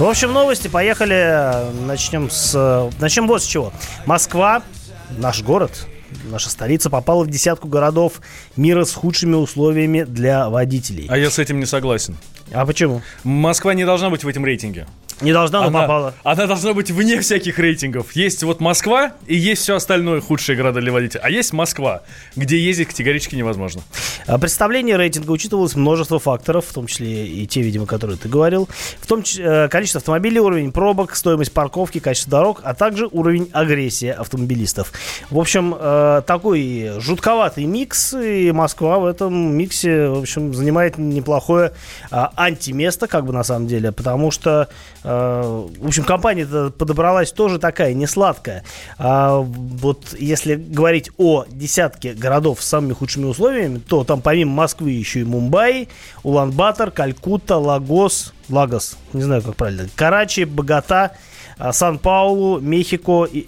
В общем, новости. Поехали. Начнем с... Начнем вот с чего. Москва, наш город, наша столица попала в десятку городов мира с худшими условиями для водителей. А я с этим не согласен. А почему? Москва не должна быть в этом рейтинге. Не должна, но она, попала. Она должна быть вне всяких рейтингов. Есть вот Москва и есть все остальное худшие города для водителя. А есть Москва, где ездить категорически невозможно. А Представление рейтинга учитывалось множество факторов, в том числе и те, видимо, которые ты говорил. В том числе э, количество автомобилей, уровень пробок, стоимость парковки, качество дорог, а также уровень агрессии автомобилистов. В общем, э, такой жутковатый микс, и Москва в этом миксе, в общем, занимает неплохое а, антиместо, как бы на самом деле, потому что э, в общем, компания подобралась тоже такая, не сладкая. А, вот если говорить о десятке городов с самыми худшими условиями, то там помимо Москвы еще и Мумбаи, Улан-Батор, Калькутта, Лагос, Лагос, не знаю, как правильно, Карачи, Богата, Сан-Паулу, Мехико и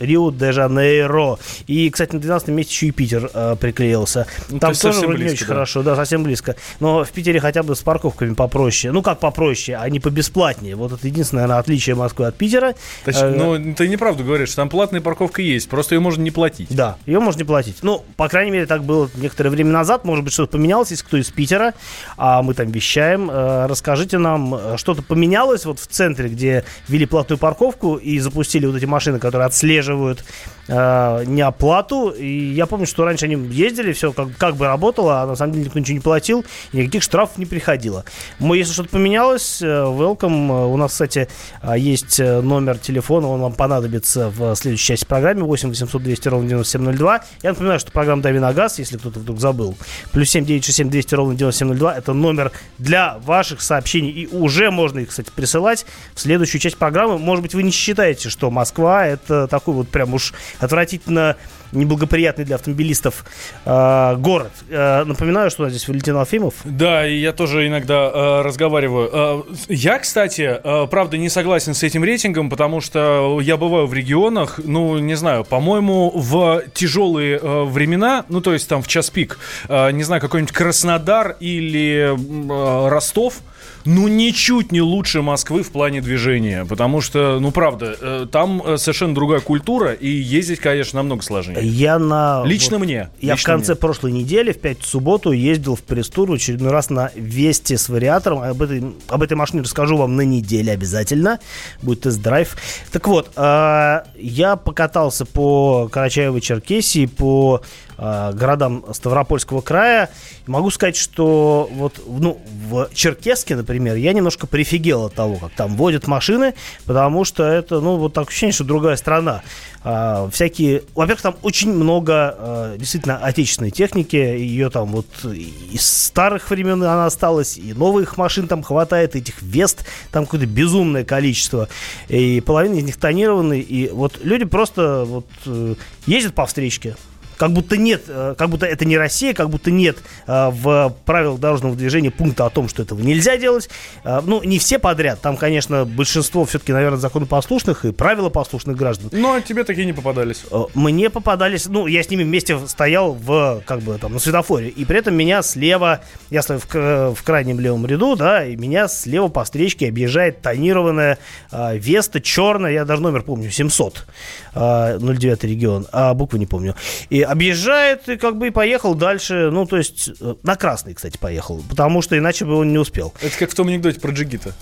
Рио-де-Жанейро. И, кстати, на 12 месте еще и Питер э, приклеился. Ну, Там то тоже вроде не близко, очень да. хорошо, да, совсем близко. Но в Питере хотя бы с парковками попроще. Ну, как попроще, а не побесплатнее. Вот это единственное, наверное, отличие Москвы от Питера. Точ- Э, Ну, ты неправду говоришь, там платная парковка есть, просто ее можно не платить. Да, ее можно не платить. Ну, по крайней мере, так было некоторое время назад. Может быть, что-то поменялось, если кто из Питера, а мы там вещаем. Э, Расскажите нам, э, что-то поменялось вот в центре, где ввели платную парковку и запустили вот эти машины, которые отслеживают э, неоплату. И я помню, что раньше они ездили, все как, как бы работало, а на самом деле никто ничего не платил, и никаких штрафов не приходило. Мы, если что-то поменялось, э, welcome. У нас, кстати, э, есть э, номер телефона, он вам понадобится в следующей части программы 8 800 200 ровно 9702. Я напоминаю, что программа «Дави на газ», если кто-то вдруг забыл. Плюс 7 967 200 ровно 9702. Это номер для ваших сообщений. И уже можно их, кстати, присылать в следующую часть программы. Может быть, вы не считаете, что Москва это такой вот прям уж отвратительно неблагоприятный для автомобилистов э, город. Э, напоминаю, что у нас здесь Валентин Алфимов. Да, и я тоже иногда э, разговариваю. Э, я, кстати, э, правда, не согласен с этим рейтингом, потому что я бываю в регионах, ну, не знаю, по-моему, в тяжелые э, времена, ну, то есть там в час пик, э, не знаю, какой-нибудь Краснодар или э, Ростов, ну, ничуть не лучше Москвы в плане движения, потому что, ну, правда, э, там э, совершенно другая культура, и ездить, конечно, намного сложнее. Я на... Лично вот- мне. Я Лично в конце мне. прошлой недели, в пятницу субботу, ездил в пресс-тур в очередной раз на Весте с вариатором. Об этой, об этой машине расскажу вам на неделе обязательно. Будет тест-драйв. Так вот, э, я покатался по Карачаево-Черкесии, по городам Ставропольского края. Могу сказать, что вот ну, в Черкеске, например, я немножко прифигел от того, как там водят машины, потому что это, ну, вот так ощущение, что другая страна. А, всякие, во-первых, там очень много э, действительно отечественной техники, ее там вот из старых времен она осталась, и новых машин там хватает, этих вест там какое-то безумное количество, и половина из них тонированные, и вот люди просто вот э, ездят по встречке, как будто нет, э, как будто это не Россия, как будто нет э, в правилах дорожного движения пункта о том, что этого нельзя делать. Э, Ну, не все подряд. Там, конечно, большинство все-таки, наверное, законопослушных и правилопослушных граждан. Ну, а тебе такие не попадались. Мне попадались, ну, я с ними вместе стоял в, как бы, там, на светофоре, и при этом меня слева, я стою в, в крайнем левом ряду, да, и меня слева по встречке объезжает тонированная э, Веста черная, я даже номер помню, 700, э, 09 регион, а буквы не помню, и объезжает, и как бы и поехал дальше, ну, то есть, э, на красный, кстати, поехал, потому что иначе бы он не успел. Это как в том анекдоте про джигита.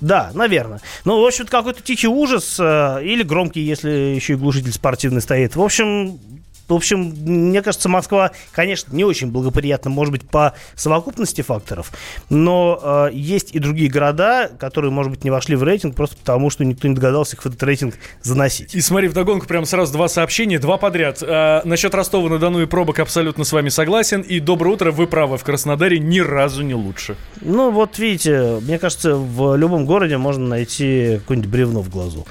Да, наверное. Ну, в общем, какой-то тихий ужас э, или громкий, если еще и глушитель спортивный стоит. В общем, в общем, мне кажется, Москва, конечно, не очень благоприятна, может быть, по совокупности факторов, но э, есть и другие города, которые, может быть, не вошли в рейтинг просто потому, что никто не догадался их в этот рейтинг заносить. И смотри, вдогонку прям сразу два сообщения, два подряд. А, насчет Ростова-на-Дону и пробок абсолютно с вами согласен. И доброе утро, вы правы, в Краснодаре ни разу не лучше. Ну, вот видите, мне кажется, в любом городе можно найти какое-нибудь бревно в глазу.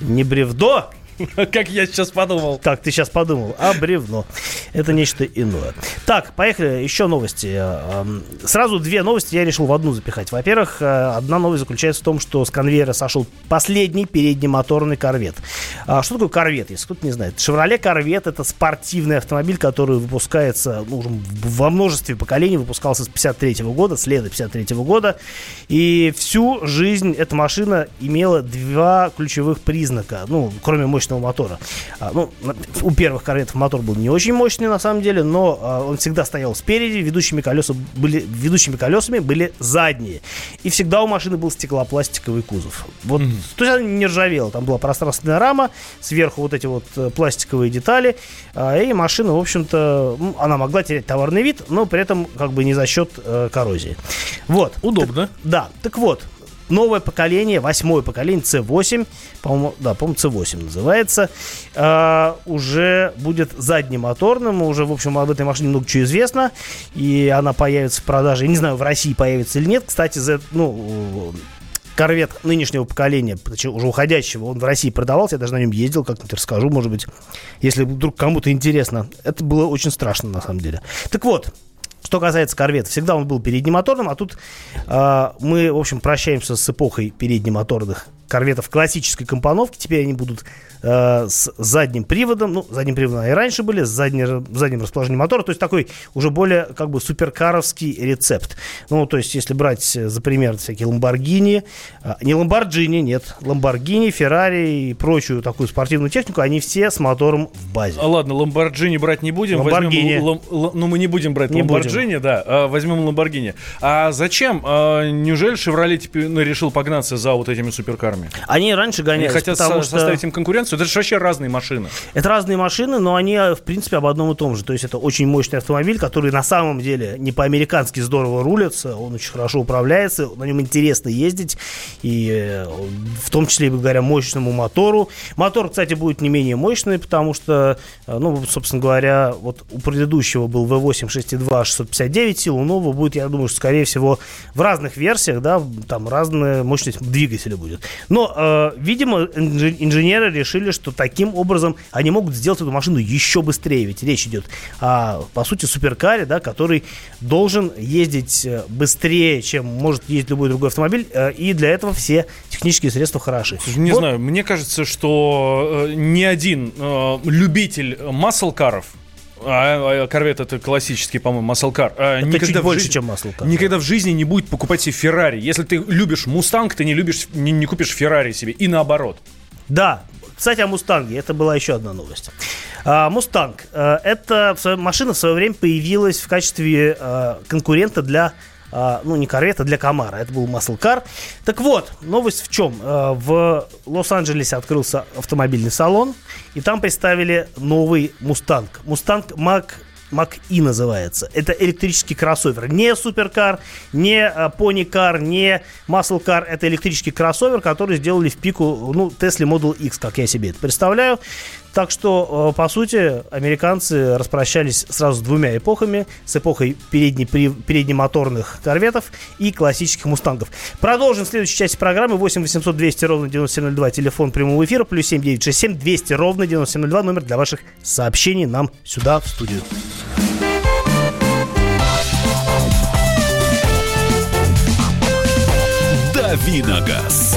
Не бревдо, Как я сейчас подумал. Так, ты сейчас подумал, а бревно. Это нечто иное. Так, поехали, еще новости. Эм, сразу две новости я решил в одну запихать. Во-первых, э, одна новость заключается в том, что с конвейера сошел последний переднемоторный корвет. А что такое корвет, если кто-то не знает? Шевроле корвет это спортивный автомобиль, который выпускается ну, во множестве поколений, выпускался с 53 года, с лета 53 года. И всю жизнь эта машина имела два ключевых признака. Ну, кроме мощности мощного мотора. А, ну, у первых корветов мотор был не очень мощный на самом деле, но а, он всегда стоял спереди, ведущими, колеса были, ведущими колесами были задние. И всегда у машины был стеклопластиковый кузов. Вот, mm-hmm. То есть она не ржавела, там была пространственная рама, сверху вот эти вот э, пластиковые детали, а, и машина, в общем-то, она могла терять товарный вид, но при этом как бы не за счет э, коррозии. Вот. Удобно. Так, да. Так вот, новое поколение, восьмое поколение C8, по-моему, да, по-моему, C8 называется, э, уже будет заднемоторным, уже, в общем, об этой машине много чего известно, и она появится в продаже, я не знаю, в России появится или нет, кстати, Z, ну, корвет нынешнего поколения, уже уходящего, он в России продавался, я даже на нем ездил, как-нибудь расскажу, может быть, если вдруг кому-то интересно. Это было очень страшно, на самом деле. Так вот, что касается корвета, всегда он был переднемоторным, а тут э, мы, в общем, прощаемся с эпохой переднемоторных корветов классической компоновки. Теперь они будут э, с задним приводом. Ну, задним приводом и раньше были, с задним, задним расположением мотора. То есть такой уже более как бы суперкаровский рецепт. Ну, то есть если брать э, за пример всякие Ламборгини, э, не Ламборджини, нет, Ламборгини, Феррари и прочую такую спортивную технику, они все с мотором в базе. А ладно, Ламборджини брать не будем. Ламборгини. Возьмем, лам, ну, мы не будем брать не Ламборджини, будем. да, а возьмем Ламборгини. А зачем? А, неужели Шевроле теперь ну, решил погнаться за вот этими суперкарами? Моторами. Они раньше гонялись, Они хотят потому со- что... составить им конкуренцию. Это же вообще разные машины. Это разные машины, но они, в принципе, об одном и том же. То есть это очень мощный автомобиль, который на самом деле не по-американски здорово рулится, он очень хорошо управляется, на нем интересно ездить, и э, в том числе благодаря мощному мотору. Мотор, кстати, будет не менее мощный, потому что, э, ну, собственно говоря, вот у предыдущего был V8 6.2 659 сил, у нового будет, я думаю, что, скорее всего, в разных версиях, да, там разная мощность двигателя будет. Но, э, видимо, инженеры решили, что таким образом они могут сделать эту машину еще быстрее. Ведь речь идет о, по сути, суперкаре, да, который должен ездить э, быстрее, чем может ездить любой другой автомобиль. Э, и для этого все технические средства хороши. Не вот. знаю, мне кажется, что э, ни один э, любитель маслкаров а, а Корвет это классический, по-моему, маслкар. А, это никогда чуть больше, жизни, чем маслкар. Никогда в жизни не будет покупать себе Феррари. Если ты любишь Мустанг, ты не любишь, не, не купишь Феррари себе. И наоборот. Да. Кстати, о Мустанге. Это была еще одна новость. А, Мустанг. Э, это машина в свое время появилась в качестве э, конкурента для а, ну, не корвет, а для Камаро. Это был маслкар. Так вот, новость в чем? А, в Лос-Анджелесе открылся автомобильный салон, и там представили новый Мустанг. Mustang Mach Mach-E называется. Это электрический кроссовер. Не суперкар, не пони-кар, не масл-кар. Это электрический кроссовер, который сделали в пику, ну, Tesla Model X, как я себе это представляю. Так что, э, по сути, американцы распрощались сразу с двумя эпохами. С эпохой передне, переднемоторных корветов и классических мустангов. Продолжим в следующей части программы. 8 800 200 ровно 9702. Телефон прямого эфира. Плюс 7 967 200 ровно 9702. Номер для ваших сообщений нам сюда, в студию. Давиногаз.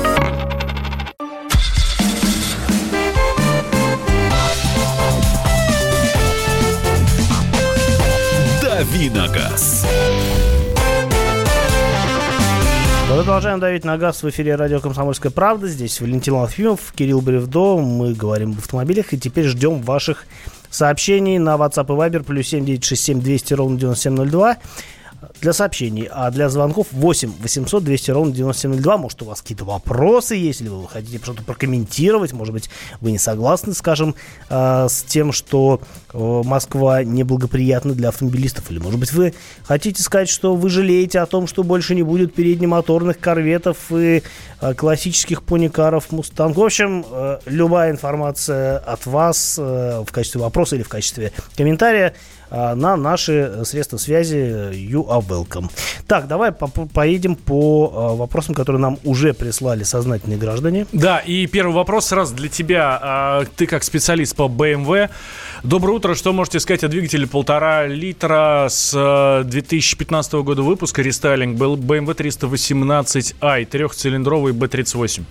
«Давиногаз». Продолжаем давить на газ в эфире радио «Комсомольская правда». Здесь Валентин Алфимов, Кирилл Бревдо. Мы говорим об автомобилях и теперь ждем ваших сообщений на WhatsApp и Viber плюс 7967 200 ровно 9702 для сообщений, а для звонков 8 800 200 ровно 9702. Может, у вас какие-то вопросы есть, или вы хотите что-то прокомментировать, может быть, вы не согласны, скажем, э, с тем, что э, Москва неблагоприятна для автомобилистов, или, может быть, вы хотите сказать, что вы жалеете о том, что больше не будет переднемоторных корветов и э, классических поникаров Мустанг. В общем, э, любая информация от вас в качестве вопроса или в качестве комментария на наши средства связи You are welcome. Так, давай по поедем по э, вопросам, которые нам уже прислали сознательные граждане. Да, и первый вопрос сразу для тебя. А, ты как специалист по BMW. Доброе утро. Что можете сказать о двигателе полтора литра с 2015 года выпуска рестайлинг был BMW 318i, трехцилиндровый B38?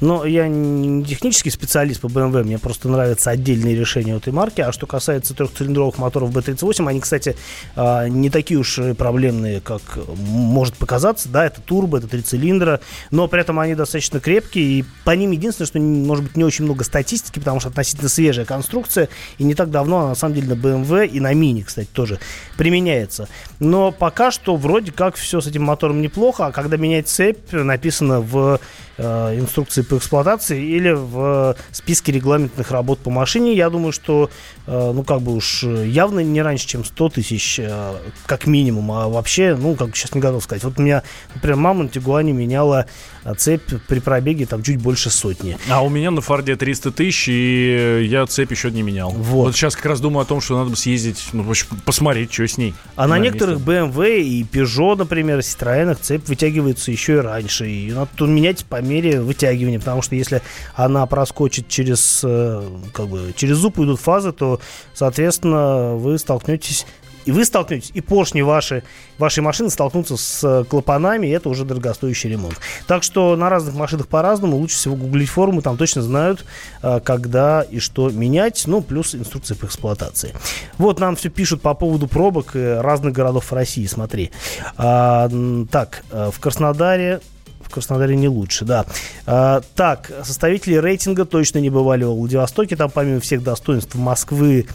Ну, я не технический специалист по BMW, мне просто нравятся отдельные решения этой марки. А что касается трехцилиндровых моторов B38, они, кстати, а, не такие уж проблемные, как может показаться. Да, это турбо, это три цилиндра, но при этом они достаточно крепкие. И по ним единственное, что может быть не очень много статистики, потому что относительно свежая конструкция, и не так давно она на самом деле на BMW и на Mini, кстати, тоже применяется. Но пока что вроде как все с этим мотором неплохо, а когда менять цепь, написано в э, инструкции по эксплуатации или в списке регламентных работ по машине. Я думаю, что, э, ну, как бы уж явно не раньше, чем 100 тысяч, э, как минимум. А вообще, ну, как сейчас не готов сказать. Вот у меня, например, мама на Тигуане меняла э, цепь при пробеге там чуть больше сотни. А у меня на Форде 300 тысяч, и я цепь еще не менял. Вот. вот сейчас как раз думаю о том, что надо бы съездить, ну, посмотреть, что с ней. А на, на некоторых BMW и Peugeot, например, Citroёn цепь вытягивается еще и раньше. И надо менять по мере вытягивания, потому что если она проскочит через, э, как бы, через зуб идут фазы, то, соответственно, вы столкнетесь и вы столкнетесь, и поршни ваши, вашей машины столкнутся с клапанами, и это уже дорогостоящий ремонт. Так что на разных машинах по-разному, лучше всего гуглить форумы, там точно знают, э, когда и что менять, ну, плюс инструкции по эксплуатации. Вот нам все пишут по поводу пробок разных городов России, смотри. А, так, э, в Краснодаре в Краснодаре не лучше, да. А, так, составители рейтинга точно не бывали в Владивостоке. Там помимо всех достоинств Москвы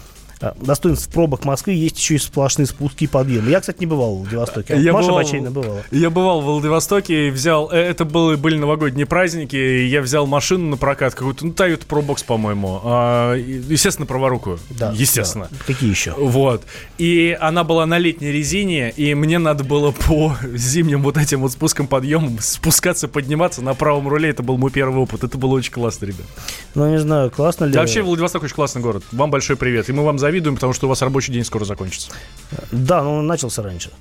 достоинств пробок Москвы есть еще и сплошные спуски и подъемы. Я, кстати, не бывал в Владивостоке. Я Маша бывал, Бачейна бывала. Я бывал в Владивостоке и взял... Э, это были, были новогодние праздники, и я взял машину на прокат, какую-то, ну, Toyota ProBox, по-моему. А, естественно, праворукую. Да. Естественно. Да. Какие еще? Вот. И она была на летней резине, и мне надо было по зимним вот этим вот спускам, подъемам спускаться, подниматься на правом руле. Это был мой первый опыт. Это было очень классно, ребят. Ну, не знаю, классно ли... Да, вообще, Владивосток очень классный город. Вам большой привет. И мы вам завидуем завидуем, потому что у вас рабочий день скоро закончится. Да, но он начался раньше.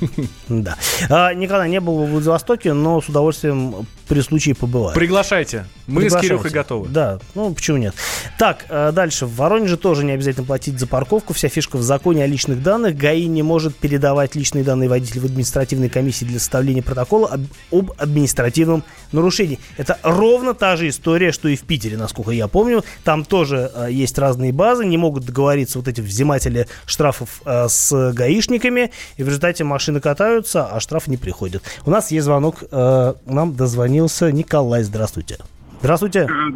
Да. А, никогда не был в Владивостоке, но с удовольствием при случае побываю. Приглашайте. Мы Приглашайте. с Кирюхой готовы. Да, ну почему нет. Так, э, дальше. В Воронеже тоже не обязательно платить за парковку. Вся фишка в законе о личных данных. ГАИ не может передавать личные данные водителя в административной комиссии для составления протокола об, об административном нарушении. Это ровно та же история, что и в Питере, насколько я помню. Там тоже э, есть разные базы, не могут договориться вот эти взиматели штрафов э, с гаишниками, и в результате машины катаются, а штраф не приходит. У нас есть звонок, э, нам дозвонился Николай. Здравствуйте. Здравствуйте. Э,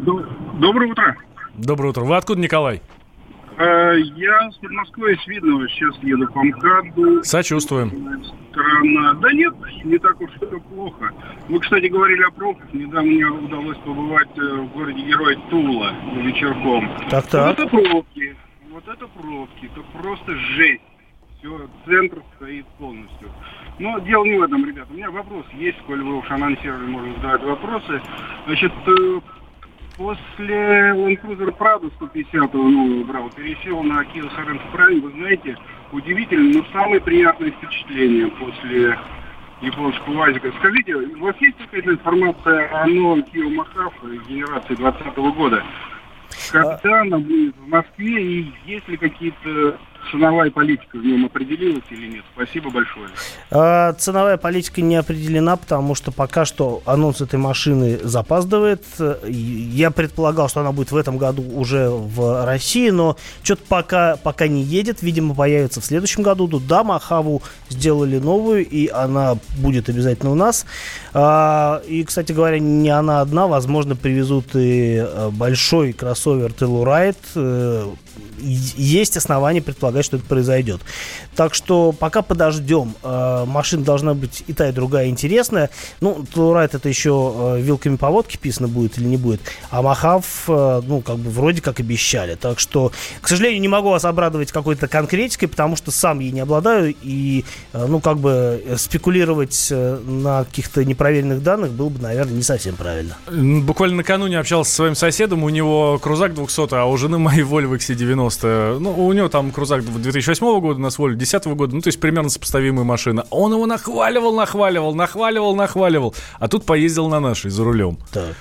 доброе утро. Доброе утро. Вы откуда, Николай? Э, я с Подмосковья, с Видного. Сейчас еду по МКАДу. Сочувствуем. Страна. Да нет, не так уж все плохо. Вы, кстати, говорили о пробках. Недавно мне удалось побывать э, в городе Герой Тула вечерком. Так, так. Вот это пробки. Вот это пробки. Это просто жесть. Все, центр стоит полностью. Но дело не в этом, ребята. У меня вопрос есть, коль вы уж анонсировали, можно задавать вопросы. Значит, э, после Land Cruiser Prado 150 ну, брал, пересел на Kia Sorento Prime, вы знаете, удивительно, но самое приятное впечатление после японского УАЗика. Скажите, у вас есть какая-то информация о новом Kia Махав генерации 2020 года? Когда она будет в Москве и есть ли какие-то ценовая политика в нем определилась или нет? Спасибо большое. А, ценовая политика не определена, потому что пока что анонс этой машины запаздывает. Я предполагал, что она будет в этом году уже в России, но что-то пока, пока не едет. Видимо, появится в следующем году. Да, Махаву сделали новую, и она будет обязательно у нас. А, и, кстати говоря, не она одна. Возможно, привезут и э, большой кроссовер Telluride э, есть основания предполагать, что это произойдет. Так что пока подождем. Э, машина должна быть и та, и другая интересная. Ну, Турайт это еще э, вилками по водке писано будет или не будет. А Махав, э, ну, как бы вроде как обещали. Так что, к сожалению, не могу вас обрадовать какой-то конкретикой, потому что сам ей не обладаю. И, ну, как бы спекулировать на каких-то непроверенных данных было бы, наверное, не совсем правильно. Буквально накануне общался со своим соседом. У него крузак 200, а у жены моей Volvo XC90 90 Ну, у него там крузак 2008 года, нас Volvo 2010 года, ну, то есть примерно сопоставимая машина. Он его нахваливал, нахваливал, нахваливал, нахваливал. А тут поездил на нашей за рулем. Так.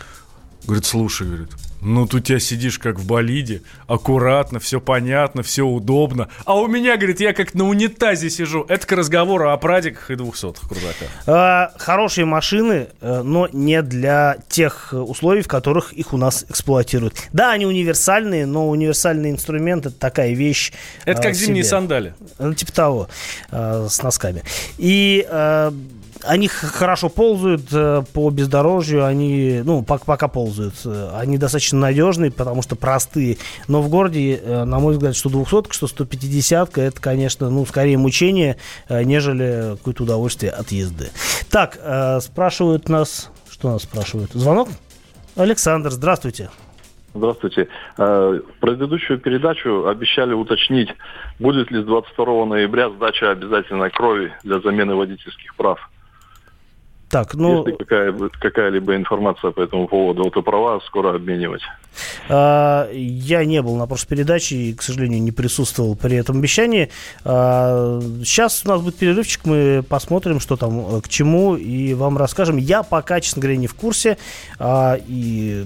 Говорит, слушай, говорит, ну, тут тебя сидишь как в болиде, аккуратно, все понятно, все удобно. А у меня, говорит, я как на унитазе сижу. Это к разговору о прадиках и двухсотых крузаках. А, хорошие машины, э, но не для тех условий, в которых их у нас эксплуатируют. Да, они универсальные, но универсальный инструмент это такая вещь. Это как зимние сандали. Ну, типа того, э, с носками. И они хорошо ползают э, по бездорожью, они, ну, пока, ползают. Они достаточно надежные, потому что простые. Но в городе, э, на мой взгляд, что 200 что 150 это, конечно, ну, скорее мучение, э, нежели какое-то удовольствие от езды. Так, спрашивают нас, что нас спрашивают? Звонок? Александр, здравствуйте. Здравствуйте. В предыдущую передачу обещали уточнить, будет ли с 22 ноября сдача обязательной крови для замены водительских прав. Так, ну... Если какая, какая-либо информация по этому поводу, и права скоро обменивать. А, я не был на прошлой передаче и, к сожалению, не присутствовал при этом обещании. А, сейчас у нас будет перерывчик, мы посмотрим, что там э, к чему, и вам расскажем. Я пока, честно говоря, не в курсе, а, и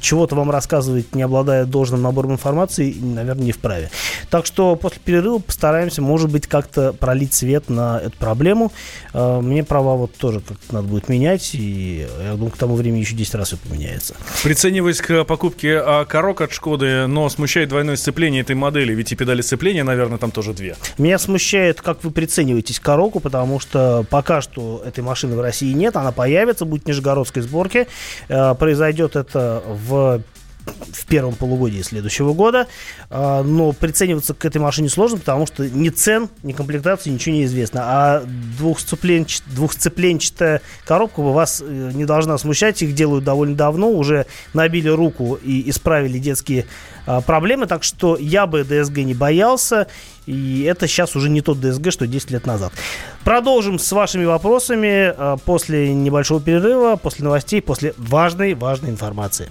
чего-то вам рассказывать, не обладая должным набором информации, наверное, не вправе. Так что после перерыва постараемся, может быть, как-то пролить свет на эту проблему. Мне права вот тоже как-то надо надо будет менять, и я думаю, к тому времени еще 10 раз все поменяется. Прицениваясь к покупке а, корок от Шкоды, но смущает двойное сцепление этой модели, ведь и педали сцепления, наверное, там тоже две. Меня смущает, как вы прицениваетесь к короку, потому что пока что этой машины в России нет, она появится, будет нижегородской сборки. Э, произойдет это в в первом полугодии следующего года. А, но прицениваться к этой машине сложно, потому что ни цен, ни комплектации, ничего не известно. А двухсцепленч... двухсцепленчатая коробка вас э, не должна смущать. Их делают довольно давно, уже набили руку и исправили детские а, проблемы. Так что я бы ДСГ не боялся. И это сейчас уже не тот ДСГ, что 10 лет назад. Продолжим с вашими вопросами а, после небольшого перерыва, после новостей, после важной, важной информации.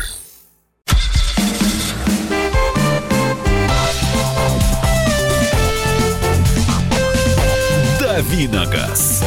«Давиногаз».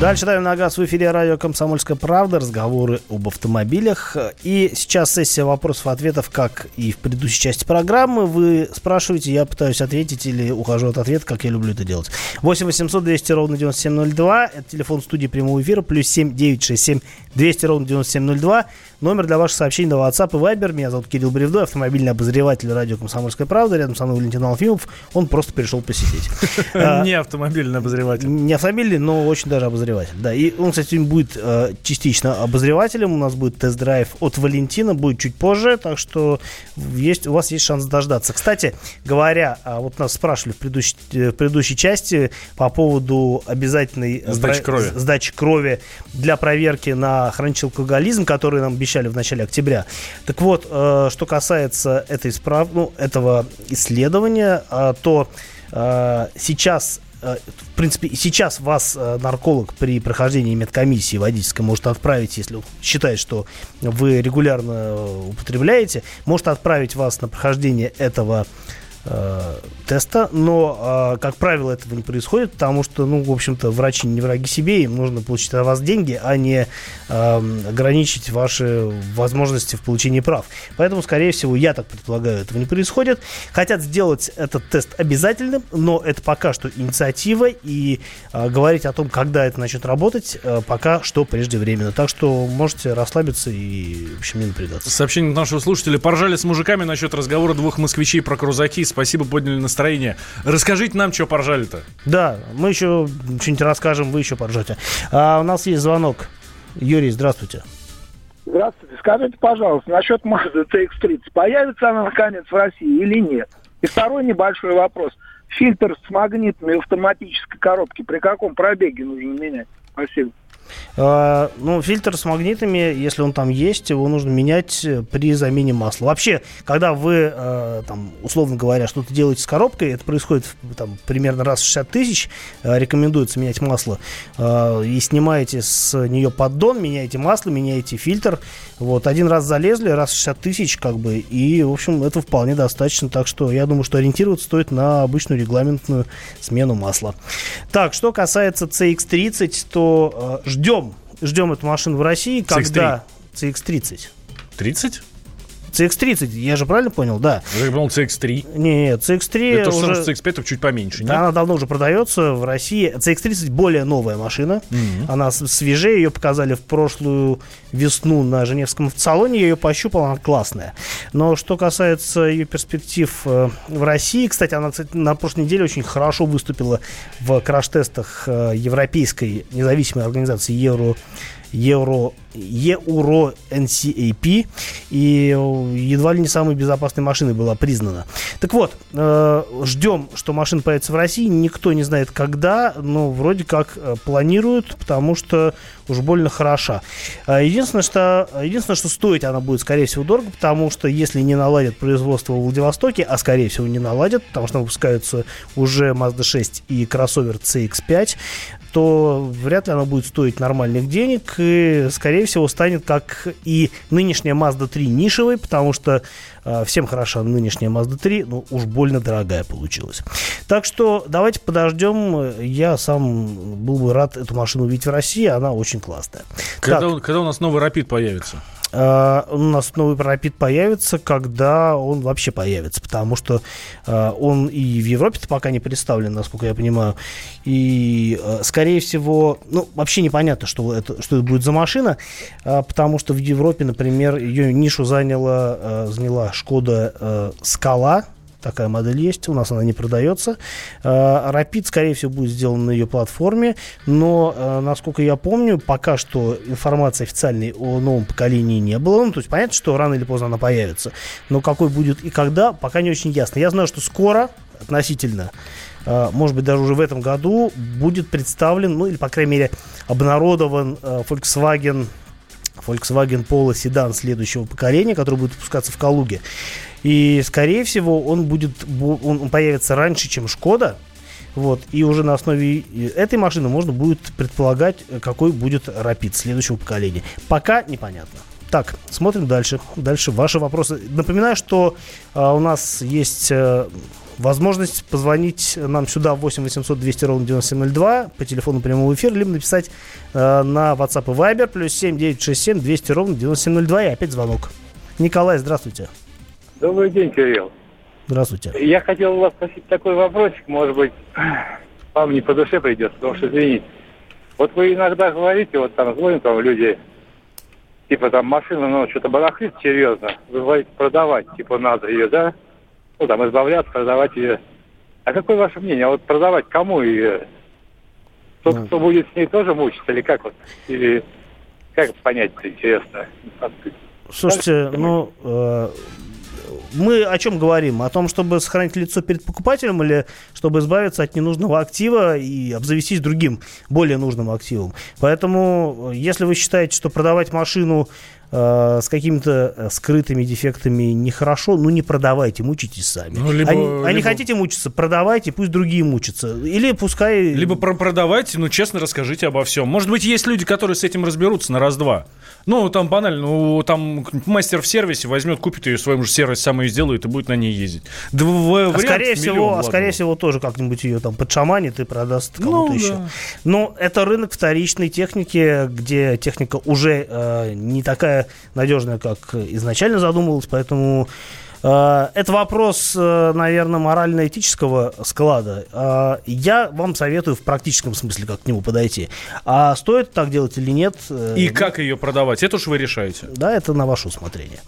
Дальше давим на газ в эфире радио «Комсомольская правда». Разговоры об автомобилях. И сейчас сессия вопросов-ответов, как и в предыдущей части программы. Вы спрашиваете, я пытаюсь ответить или ухожу от ответа, как я люблю это делать. 8 800 200 ровно 9702. Это телефон студии прямого эфира. Плюс 7 967 200 ровно 9702. Номер для ваших сообщений на WhatsApp и Viber. Меня зовут Кирилл Бревдой, автомобильный обозреватель радио «Комсомольская правда». Рядом со мной Валентин Алфимов. Он просто пришел посидеть. Не автомобильный обозреватель. Не автомобильный, но очень даже обозреватель обозреватель. Да, и он, кстати, будет э, частично обозревателем. У нас будет тест-драйв от Валентина, будет чуть позже, так что есть, у вас есть шанс дождаться. Кстати, говоря, а вот нас спрашивали в предыдущей, э, в предыдущей части по поводу обязательной сдачи крови. сдачи крови для проверки на хронический алкоголизм, который нам обещали в начале октября. Так вот, э, что касается этой справ... ну, этого исследования, э, то э, сейчас в принципе, сейчас вас нарколог при прохождении медкомиссии водительской может отправить, если считает, что вы регулярно употребляете, может отправить вас на прохождение этого э, теста, но, э, как правило, этого не происходит, потому что, ну, в общем-то, врачи не враги себе, им нужно получить от вас деньги, а не э, ограничить ваши возможности в получении прав. Поэтому, скорее всего, я так предполагаю, этого не происходит. Хотят сделать этот тест обязательным, но это пока что инициатива, и э, говорить о том, когда это начнет работать, э, пока что преждевременно. Так что можете расслабиться и, в общем, не напрягаться. Сообщение нашего слушателя. Поржали с мужиками насчет разговора двух москвичей про крузаки. Спасибо, подняли настроение. Расскажите нам, что поржали-то. Да, мы еще что-нибудь расскажем, вы еще поржете. А у нас есть звонок. Юрий, здравствуйте. Здравствуйте. Скажите, пожалуйста, насчет Mazda CX-30. Появится она наконец в России или нет? И второй небольшой вопрос. Фильтр с магнитной автоматической коробки при каком пробеге нужно менять? Спасибо. А, ну, фильтр с магнитами, если он там есть, его нужно менять при замене масла. Вообще, когда вы, а, там, условно говоря, что-то делаете с коробкой, это происходит там, примерно раз в 60 тысяч, рекомендуется менять масло, и снимаете с нее поддон, меняете масло, меняете фильтр. Вот, один раз залезли, раз в 60 тысяч, как бы, и, в общем, это вполне достаточно. Так что я думаю, что ориентироваться стоит на обычную регламентную смену масла. Так, что касается CX-30, то э, ждем, ждем эту машину в России, когда... CX-30. 30? CX-30, я же правильно понял, да. Я думал CX-3. Не, CX-3 Это уже... что, CX-5 только чуть поменьше, Да, нет? она давно уже продается в России. CX-30 более новая машина. Она с- свежее. Ее показали в прошлую весну на Женевском автосалоне. Я ее пощупал, она классная. Но что касается ее перспектив э, в России, кстати, она кстати, на прошлой неделе очень хорошо выступила в краш-тестах э, европейской независимой организации Евро Евро, Euro NCAP, и э, едва ли не самой безопасной машиной была признана. Так вот, э, ждем, что машина появится в России, никто не знает когда, но вроде как э, планируют, потому что уж больно хороша. А Единственное, что, единственное, что стоить она будет, скорее всего, дорого, потому что если не наладят производство в Владивостоке, а скорее всего не наладят, потому что выпускаются уже Mazda 6 и кроссовер CX-5, то вряд ли она будет стоить нормальных денег и, скорее всего, станет, как и нынешняя Mazda 3, нишевой, потому что всем хороша нынешняя Mazda 3, но уж больно дорогая получилась. Так что давайте подождем. Я сам был бы рад эту машину увидеть в России, она очень классная. Когда, Так, у- когда у нас новый Rapid появится? Э, у нас новый Rapid появится, когда он вообще появится, потому что э, он и в Европе-то пока не представлен, насколько я понимаю, и, э, скорее всего, ну, вообще непонятно, что это, что это будет за машина, потому что в Европе, например, ее нишу заняла, заняла Шкода Скала, Такая модель есть, у нас она не продается. Э, Rapid, скорее всего, будет сделан на ее платформе, но, э, насколько я помню, пока что информации официальной о новом поколении не было. Ну, то есть понятно, что рано или поздно она появится, но какой будет и когда, пока не очень ясно. Я знаю, что скоро, относительно, э, может быть, даже уже в этом году, будет представлен, ну, или, по крайней мере, обнародован Volkswagen Volkswagen Polo седан следующего поколения, который будет выпускаться в Калуге. И, скорее всего, он будет, бу- он появится раньше, чем Шкода. Вот, и уже на основе э, этой машины можно будет предполагать, э, какой будет Rapid следующего поколения. Пока непонятно. Так, смотрим дальше. Дальше ваши вопросы. Напоминаю, что а, у нас есть э, возможность позвонить нам сюда 8 800 200 ровно 9702 по телефону прямого эфира, либо написать э, на WhatsApp и Viber плюс 7 967 200 ровно 9702 и опять звонок. Николай, здравствуйте. Добрый день, Кирилл. Здравствуйте. Я хотел у вас спросить такой вопросик, может быть, вам не по душе придется, потому что, извините. Вот вы иногда говорите, вот там звонят вам люди, типа там машина, ну, что-то барахлит серьезно, вы говорите, продавать, типа надо ее, да? Ну, там, избавляться, продавать ее. А какое ваше мнение? А вот продавать кому ее? Тот, Ну. кто будет с ней тоже мучиться, или как вот? Или как понять-то, интересно? Слушайте, ну, э, мы о чем говорим? О том, чтобы сохранить лицо перед покупателем или чтобы избавиться от ненужного актива и обзавестись другим, более нужным активом. Поэтому, э, если вы считаете, что продавать машину э, с какими-то э, скрытыми дефектами нехорошо, ну не продавайте, мучитесь сами. Ну, либо- а, не- а не либо- хотите мучиться, продавайте, пусть другие мучатся. Или пускай... Либо про- продавайте, ну, честно расскажите обо всем. Может быть, есть люди, которые с этим разберутся на раз-два. Ну, там банально, ну, там мастер в сервисе возьмет, купит ее, в своем же сервисе сам ее сделает и будет на ней ездить. Да, в- А скорее миллион, всего, а ладно. скорее всего тоже как-нибудь ее там подшаманит и продаст кому-то Ну, еще. да. Но это рынок вторичной техники, где техника уже э, не такая надежная, как изначально задумывалась, поэтому э, это вопрос, э, наверное, морально-этического склада. Э, я вам советую в практическом смысле как к нему подойти. А стоит так делать или нет? И как ее продавать, это уж вы решаете. Да, это на ваше усмотрение.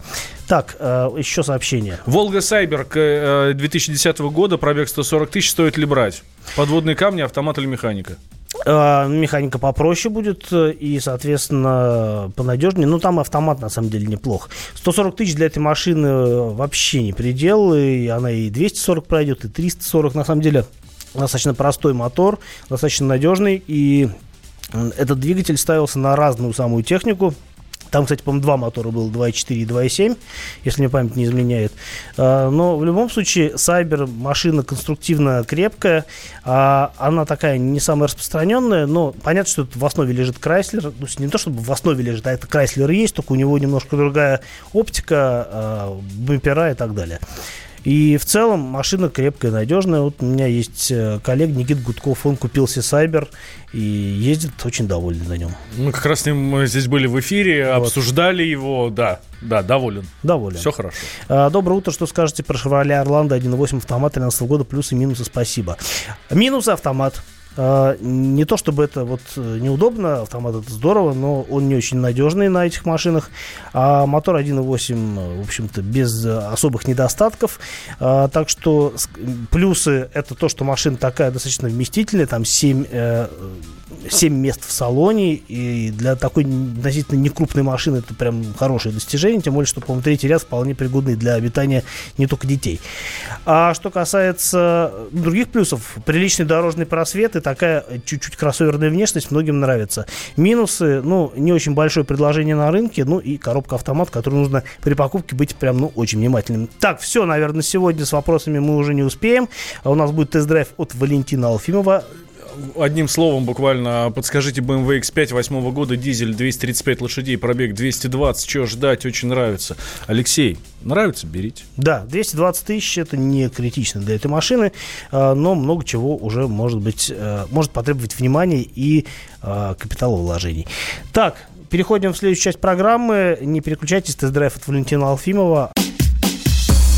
Так, еще сообщение. Волга Сайберг э, 2010 года, пробег 140 тысяч, стоит ли брать? Подводные камни, автомат или механика? Э, Механика попроще будет и, соответственно, понадежнее. Ну, там автомат, на самом деле, неплох. 140 тысяч для этой машины э, вообще не предел. И она и 240 пройдет, и 340. На самом деле, достаточно простой мотор, достаточно надежный. И этот двигатель ставился на разную самую технику. Там, кстати, по-моему, два мотора было, 2.4 и 2.7, если мне память не изменяет. А, Но в любом случае, Cyber машина конструктивно крепкая. А, Она такая не самая распространенная, но понятно, что в основе лежит Chrysler. Есть не то, чтобы в основе лежит, а это Chrysler есть, только у него немножко другая оптика, а, бампера и так далее. И в целом машина крепкая, надежная. Вот у меня есть э, коллега Никит Гудков, он купил себе Сайбер и ездит очень довольный на нем. Мы как раз с ним здесь были в эфире, Вот. обсуждали его, да, да, доволен. Доволен. Все хорошо. А, Доброе утро. Что скажете про Chevrolet Orlando 1.8 автомат 13 года? Плюсы и минусы, спасибо. Минусы автомат. А, Не то чтобы это вот э, неудобно, автомат это здорово, но он не очень надежный на этих машинах. А мотор 1.8, э, в общем-то, без э, особых недостатков. А, Так что плюсы это то, что машина такая достаточно вместительная, там 7, 7 мест в салоне, и для такой относительно некрупной машины это прям хорошее достижение, тем более, что, по-моему, третий ряд вполне пригодный для обитания не только детей. А что касается других плюсов, приличный дорожный просвет и такая чуть-чуть кроссоверная внешность многим нравится. Минусы, ну, не очень большое предложение на рынке, ну и коробка-автомат, которую нужно при покупке быть прям, ну, очень внимательным. Так, все, наверное, сегодня с вопросами мы уже не успеем. А У нас будет тест-драйв от Валентина Алфимова. Одним словом, буквально, подскажите BMW X5 восьмого года, дизель 235 лошадей, пробег 220, чего ждать, очень нравится. Алексей, нравится, берите. Да, 220 тысяч это не критично для этой машины, э, но много чего уже может быть, э, может потребовать внимания и э, капиталовложений. Так, переходим в следующую часть программы. Не переключайтесь, тест-драйв от Валентина Алфимова.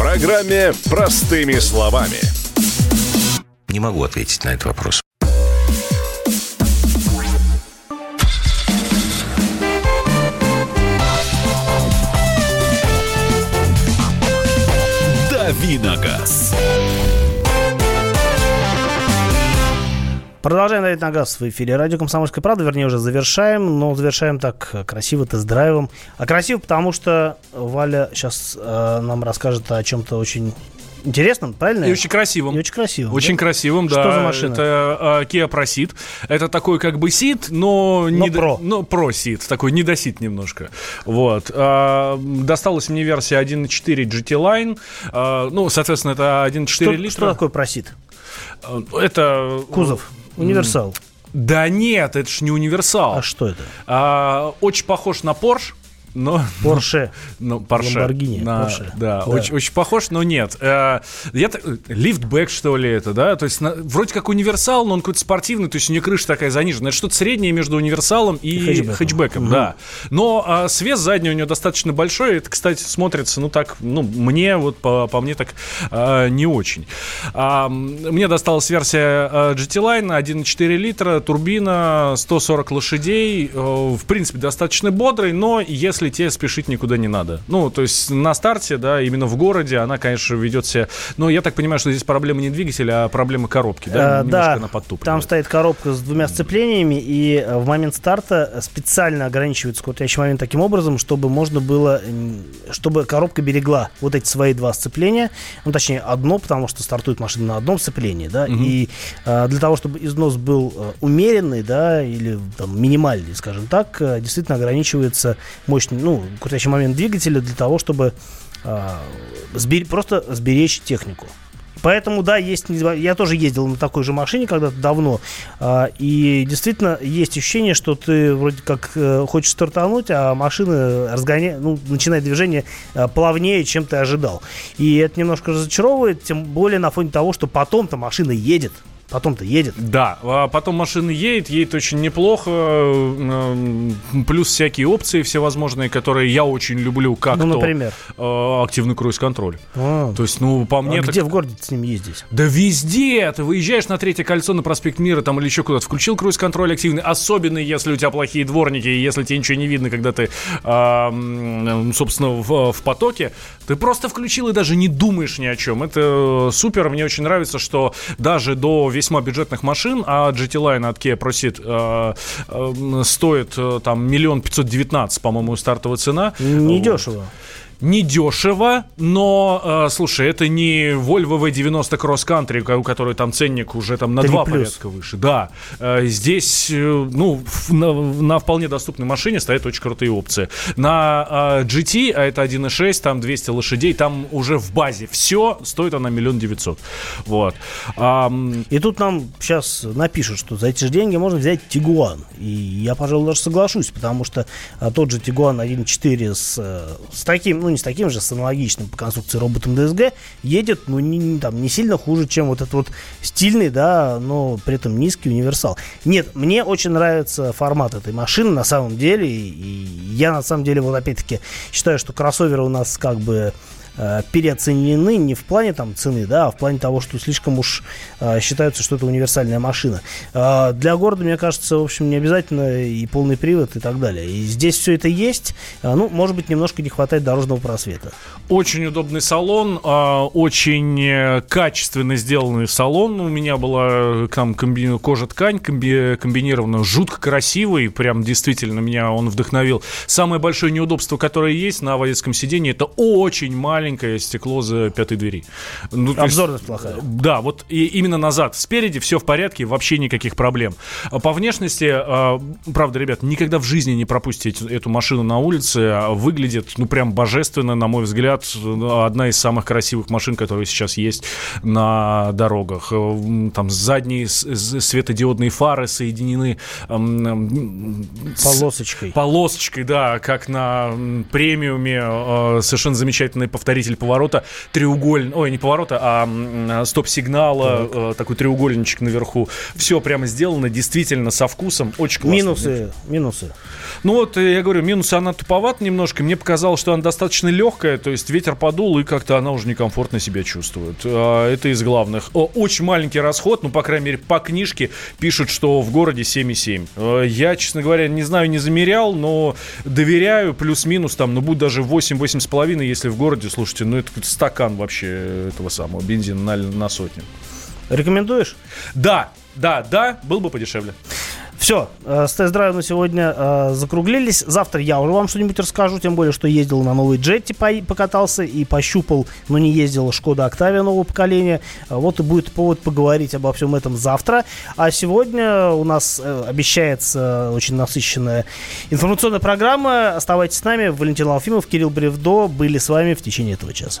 программе «Простыми словами». Не могу ответить на этот вопрос. Давиногаз. Продолжаем давить на газ в эфире. Радио «Комсомольская правда», вернее, уже завершаем, но завершаем так э, красиво тест-драйвом. А красиво, потому что Валя сейчас э, нам расскажет о чем-то очень интересном, правильно? И очень красивым. И очень красивым. Очень да? красивым, да. Что за машина? Это э, Kia Proceed. Это такой как бы сит, но... Но не Pro. Но про сит. Такой недосит немножко. Вот. А, досталась мне версия 1.4 GT Line. А, ну, соответственно, это 1.4 Что, литра. что такое просит? А, Это... Кузов. Универсал. Да нет, это ж не универсал. А что это? А, очень похож на Porsche. Но, Порше. ну, Porsche. Lamborghini, На- Porsche. Да, Да. Очень, очень похож, но нет. Э, я лифтбэк, что ли, это, да? То есть, на- вроде как универсал, но он какой-то спортивный, то есть у нее крыша такая заниженная. Это что-то среднее между универсалом и, хэтчбеком. хэтчбеком, да. Но а, свес задний у нее достаточно большой. Это, кстати, смотрится, ну так, ну, мне, вот по, по мне так а, не очень. М, мне досталась версия а, GT Line 1,4 литра, турбина, 140 лошадей. Э, В принципе, достаточно бодрый, но если если тебе спешить никуда не надо. Ну, то есть на старте, да, именно в городе она, конечно, ведет себя... Но я так понимаю, что здесь проблема не двигателя, а проблема коробки, да? Немножко да, она там стоит коробка с двумя сцеплениями, и э, в момент старта специально ограничивается крутящий момент таким образом, чтобы можно было, чтобы коробка берегла вот эти свои два сцепления, ну, точнее, одно, потому что стартует машина на одном сцеплении, да, Мгм. и э, для того, чтобы износ был э, умеренный, да, или там, минимальный, скажем так, э, действительно ограничивается мощный, ну, крутящий момент двигателя для того, чтобы э, сбер- просто сберечь технику. Поэтому, да, есть. Я тоже ездил на такой же машине когда-то давно. а, И действительно есть ощущение, что ты вроде как э, хочешь стартануть, а машина разгоняет, ну, начинает движение э, плавнее, чем ты ожидал. И это немножко разочаровывает, тем более на фоне того, что потом-то машина едет. Потом-то едет. Да, а потом машина едет, едет очень неплохо, плюс всякие опции всевозможные, которые я очень люблю, как Ну, то например? э, активный круиз-контроль. А. То есть, ну, по мне... А так- где в городе с ним ездить? Да везде! Ты выезжаешь на третье кольцо на проспект Мира там или еще куда-то, включил круиз-контроль активный, особенно если у тебя плохие дворники, и если тебе ничего не видно, когда ты, а, собственно, в, в потоке, ты просто включил и даже не думаешь ни о чем. Это э, супер, мне очень нравится, что даже до весьма бюджетных машин, а GT Line от Kia Proceed э, э, стоит э, там миллион пятьсот девятнадцать, по-моему, стартовая цена. Не дешево. Недешево, но, э, слушай, это не Volvo V90 Cross Country, у которой там ценник уже там на Три два плюс. порядка выше. Да, Э, здесь, э, ну, ф- на, на вполне доступной машине стоят очень крутые опции. На э, GT, а это 1.6, там 200 лошадей, там уже в базе все, стоит она миллион девятьсот. Вот. Ам, И тут нам сейчас напишут, что за эти же деньги можно взять Тигуан. И я, пожалуй, даже соглашусь, потому что а, тот же Тигуан 1.4 с, э, с таким, ну не с таким же, с аналогичным по конструкции роботом DSG едет, ну не, не- там, не сильно хуже, чем вот этот вот стильный, да, но при этом низкий универсал. Нет, мне очень нравится формат этой машины на самом деле, и, и я на самом деле вот опять-таки считаю, что кроссоверы у нас как бы э, переоценены не в плане там цены, да, а в плане того, что слишком уж э, считаются, что это универсальная машина. Э, для города, мне кажется, в общем, не обязательно и полный привод и так далее. И здесь все это есть. Э, ну, может быть, немножко не хватает дорожного просвета. Очень удобный салон, очень качественно сделанный салон. У меня была там комби- кожа-ткань комби- комбинированная, жутко красивый, прям действительно меня он вдохновил. Самое большое неудобство, которое есть на водительском сидении, это очень маленькое стекло за пятой двери. Ну, Обзорность плохая. да, вот и именно назад. Спереди все в порядке, вообще никаких проблем. А По внешности, а, правда, ребят, никогда в жизни не пропустите эту, машину на улице. А Выглядит, ну, прям божественно, на мой взгляд. Одна из самых красивых машин, которые сейчас есть на дорогах. Там задние светодиодные фары соединены с- Полосочкой. полосочкой, да, как на премиуме. э, совершенно замечательный повторитель поворота. Треугольный, ой, не поворота, а м, стоп-сигнала. э, такой треугольничек наверху. Все прямо сделано действительно со вкусом. Очень классно. Минусы, минусы. Ну вот, э, я говорю, минусы она туповата немножко. Мне показалось, что она достаточно легкая, то есть ветер подул, и как-то она уже некомфортно себя чувствует. А, Это из главных. Очень маленький расход, ну, по крайней мере, по книжке пишут, что в городе 7,7. Э, Я, честно говоря, не знаю, не замерял, но доверяю, плюс-минус там, ну, будет даже 8-8,5, если в городе, слушайте, ну, это стакан вообще этого самого бензина на, на сотню. Рекомендуешь? Да, да, да, был бы подешевле. Все, э, с тест-драйва на сегодня э, закруглились. Завтра я уже вам что-нибудь расскажу, тем более, что ездил на новой Джетти, по- покатался и пощупал, но не ездил Шкода Октавия нового поколения. Э, Вот и будет повод поговорить обо всем этом завтра. А сегодня у нас обещается очень насыщенная информационная программа. Оставайтесь с нами. Валентин Алфимов, Кирилл Бревдо были с вами в течение этого часа.